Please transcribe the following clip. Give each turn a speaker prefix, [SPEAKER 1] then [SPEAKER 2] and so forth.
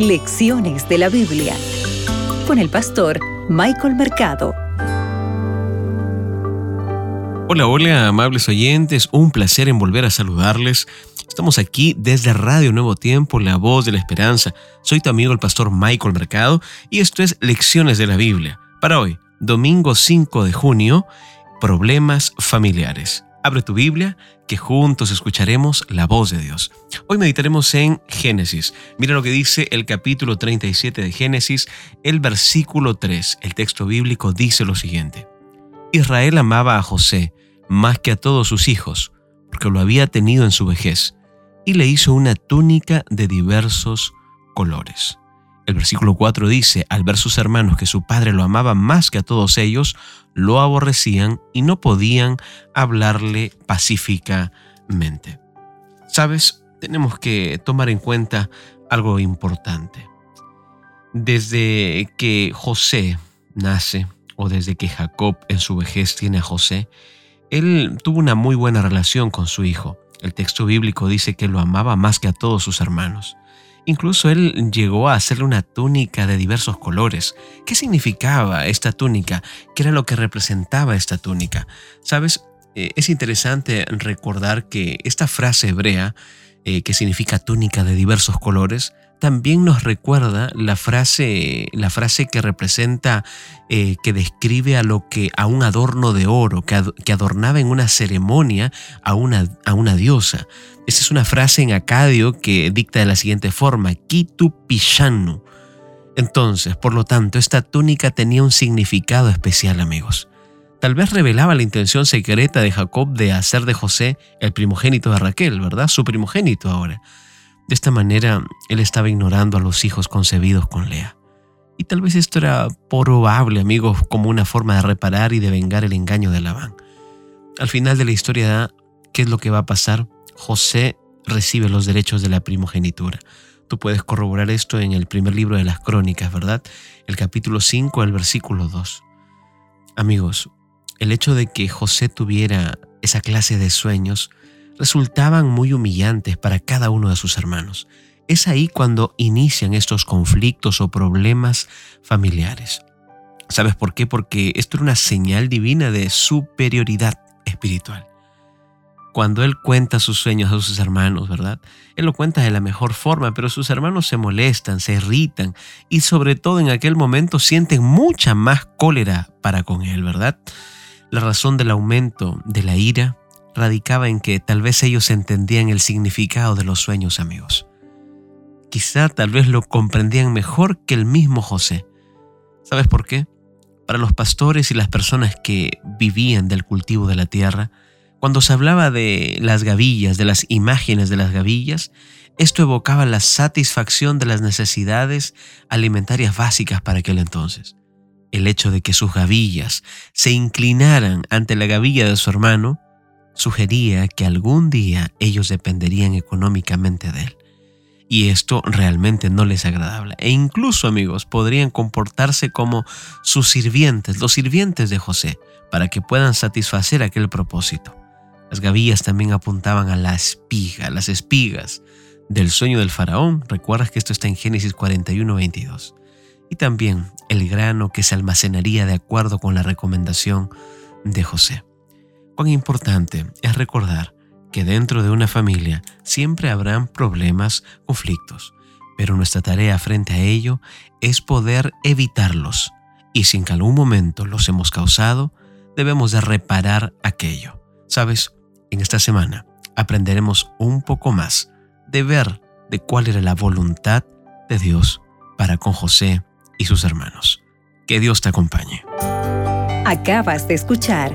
[SPEAKER 1] Lecciones de la Biblia con el pastor Michael Mercado.
[SPEAKER 2] Hola, hola, amables oyentes, un placer en volver a saludarles. Estamos aquí desde Radio Nuevo Tiempo, la voz de la esperanza. Soy tu amigo el pastor Michael Mercado y esto es Lecciones de la Biblia. Para hoy, domingo 5 de junio, problemas familiares. Abre tu Biblia, que juntos escucharemos la voz de Dios. Hoy meditaremos en Génesis. Mira lo que dice el capítulo 37 de Génesis, el versículo 3. El texto bíblico dice lo siguiente. Israel amaba a José más que a todos sus hijos, porque lo había tenido en su vejez, y le hizo una túnica de diversos colores. El versículo 4 dice, al ver sus hermanos que su padre lo amaba más que a todos ellos, lo aborrecían y no podían hablarle pacíficamente. Sabes, tenemos que tomar en cuenta algo importante. Desde que José nace, o desde que Jacob en su vejez tiene a José, él tuvo una muy buena relación con su hijo. El texto bíblico dice que lo amaba más que a todos sus hermanos. Incluso él llegó a hacerle una túnica de diversos colores. ¿Qué significaba esta túnica? ¿Qué era lo que representaba esta túnica? Sabes, eh, es interesante recordar que esta frase hebrea, eh, que significa túnica de diversos colores, también nos recuerda la frase, la frase que representa, eh, que describe a lo que a un adorno de oro que, adornaba en una ceremonia a una, a una diosa. Esta es una frase en acadio que dicta de la siguiente forma: Kitu Pishanu. Entonces, por lo tanto, esta túnica tenía un significado especial, amigos. Tal vez revelaba la intención secreta de Jacob de hacer de José el primogénito de Raquel, ¿verdad? Su primogénito ahora. De esta manera, él estaba ignorando a los hijos concebidos con Lea. Y tal vez esto era probable, amigos, como una forma de reparar y de vengar el engaño de Labán. Al final de la historia, ¿qué es lo que va a pasar? José recibe los derechos de la primogenitura. Tú puedes corroborar esto en el primer libro de las crónicas, ¿verdad? El capítulo 5, el versículo 2. Amigos, el hecho de que José tuviera esa clase de sueños resultaban muy humillantes para cada uno de sus hermanos. Es ahí cuando inician estos conflictos o problemas familiares. ¿Sabes por qué? Porque esto era una señal divina de superioridad espiritual. Cuando él cuenta sus sueños a sus hermanos, ¿verdad? Él lo cuenta de la mejor forma, pero sus hermanos se molestan, se irritan y sobre todo en aquel momento sienten mucha más cólera para con él, ¿verdad? La razón del aumento de la ira radicaba en que tal vez ellos entendían el significado de los sueños amigos. Quizá tal vez lo comprendían mejor que el mismo José. ¿Sabes por qué? Para los pastores y las personas que vivían del cultivo de la tierra, cuando se hablaba de las gavillas, de las imágenes de las gavillas, esto evocaba la satisfacción de las necesidades alimentarias básicas para aquel entonces. El hecho de que sus gavillas se inclinaran ante la gavilla de su hermano sugería que algún día ellos dependerían económicamente de él. Y esto realmente no les agradable. E incluso, amigos, podrían comportarse como sus sirvientes, los sirvientes de José, para que puedan satisfacer aquel propósito. Las gavillas también apuntaban a la espiga, las espigas del sueño del faraón. Recuerdas que esto está en Génesis 41, 22. Y también el grano que se almacenaría de acuerdo con la recomendación de José. Cuán importante es recordar que dentro de una familia siempre habrán problemas, conflictos, pero nuestra tarea frente a ello es poder evitarlos y si en algún momento los hemos causado, debemos de reparar aquello. Sabes, en esta semana aprenderemos un poco más de ver de cuál era la voluntad de Dios para con José y sus hermanos. Que Dios te acompañe.
[SPEAKER 1] Acabas de escuchar